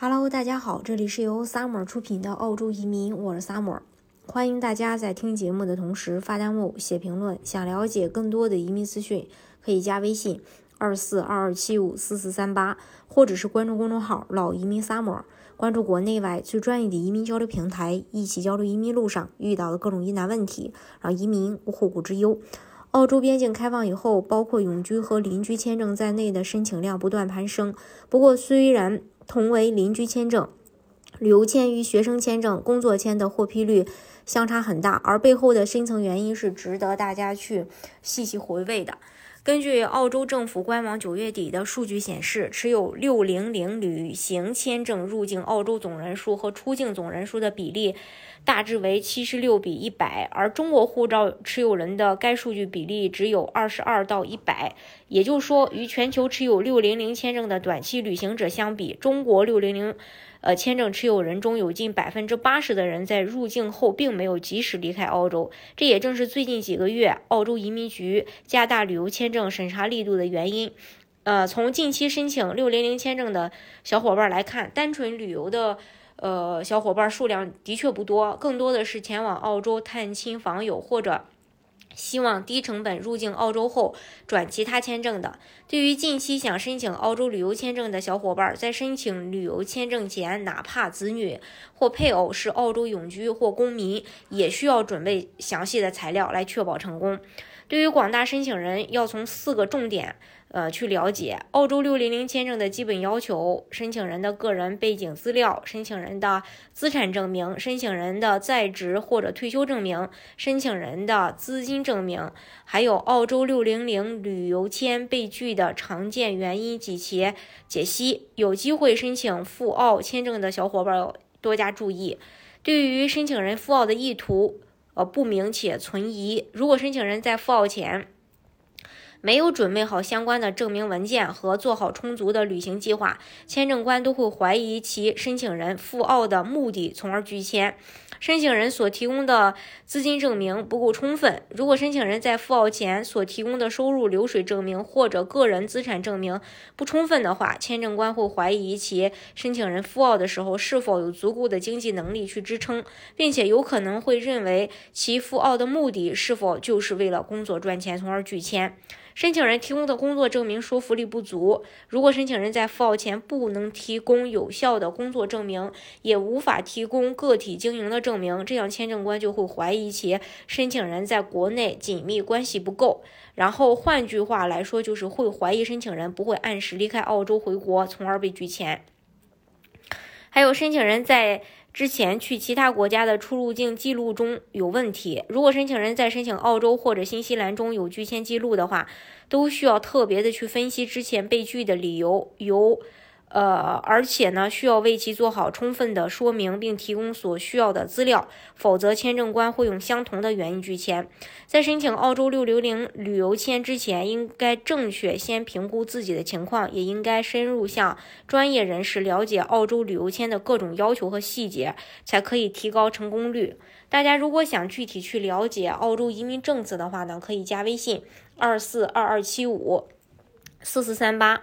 Hello，大家好，这里是由 Summer 出品的澳洲移民，我是 Summer。欢迎大家在听节目的同时发弹幕、写评论。想了解更多的移民资讯，可以加微信二四二二七五四四三八，或者是关注公众号“老移民 Summer”，关注国内外最专业的移民交流平台，一起交流移民路上遇到的各种疑难问题，让移民无后顾之忧。澳洲边境开放以后，包括永居和邻居签证在内的申请量不断攀升。不过，虽然同为邻居签证，旅游签与学生签证、工作签的获批率相差很大，而背后的深层原因是值得大家去细细回味的。根据澳洲政府官网九月底的数据显示，持有六零零旅行签证入境澳洲总人数和出境总人数的比例大致为七十六比一百，而中国护照持有人的该数据比例只有二十二到一百。也就是说，与全球持有六零零签证的短期旅行者相比，中国六零零。呃，签证持有人中有近百分之八十的人在入境后并没有及时离开澳洲，这也正是最近几个月澳洲移民局加大旅游签证审查力度的原因。呃，从近期申请六零零签证的小伙伴来看，单纯旅游的呃小伙伴数量的确不多，更多的是前往澳洲探亲访友或者。希望低成本入境澳洲后转其他签证的，对于近期想申请澳洲旅游签证的小伙伴，在申请旅游签证前，哪怕子女或配偶是澳洲永居或公民，也需要准备详细的材料来确保成功。对于广大申请人，要从四个重点。呃，去了解澳洲六零零签证的基本要求：申请人的个人背景资料、申请人的资产证明、申请人的在职或者退休证明、申请人的资金证明，还有澳洲六零零旅游签被拒的常见原因及其解析。有机会申请赴澳签证的小伙伴多加注意。对于申请人赴澳的意图呃不明且存疑，如果申请人在赴澳前。没有准备好相关的证明文件和做好充足的旅行计划，签证官都会怀疑其申请人赴澳的目的，从而拒签。申请人所提供的资金证明不够充分。如果申请人在赴澳前所提供的收入流水证明或者个人资产证明不充分的话，签证官会怀疑其申请人赴澳的时候是否有足够的经济能力去支撑，并且有可能会认为其赴澳的目的是否就是为了工作赚钱，从而拒签。申请人提供的工作证明说服力不足。如果申请人在赴澳前不能提供有效的工作证明，也无法提供个体经营的证明，这样签证官就会怀疑其申请人在国内紧密关系不够。然后换句话来说，就是会怀疑申请人不会按时离开澳洲回国，从而被拒签。还有申请人在。之前去其他国家的出入境记录中有问题。如果申请人在申请澳洲或者新西兰中有拒签记录的话，都需要特别的去分析之前被拒的理由。由呃，而且呢，需要为其做好充分的说明，并提供所需要的资料，否则签证官会用相同的原因拒签。在申请澳洲六零零旅游签之前，应该正确先评估自己的情况，也应该深入向专业人士了解澳洲旅游签的各种要求和细节，才可以提高成功率。大家如果想具体去了解澳洲移民政策的话呢，可以加微信二四二二七五四四三八。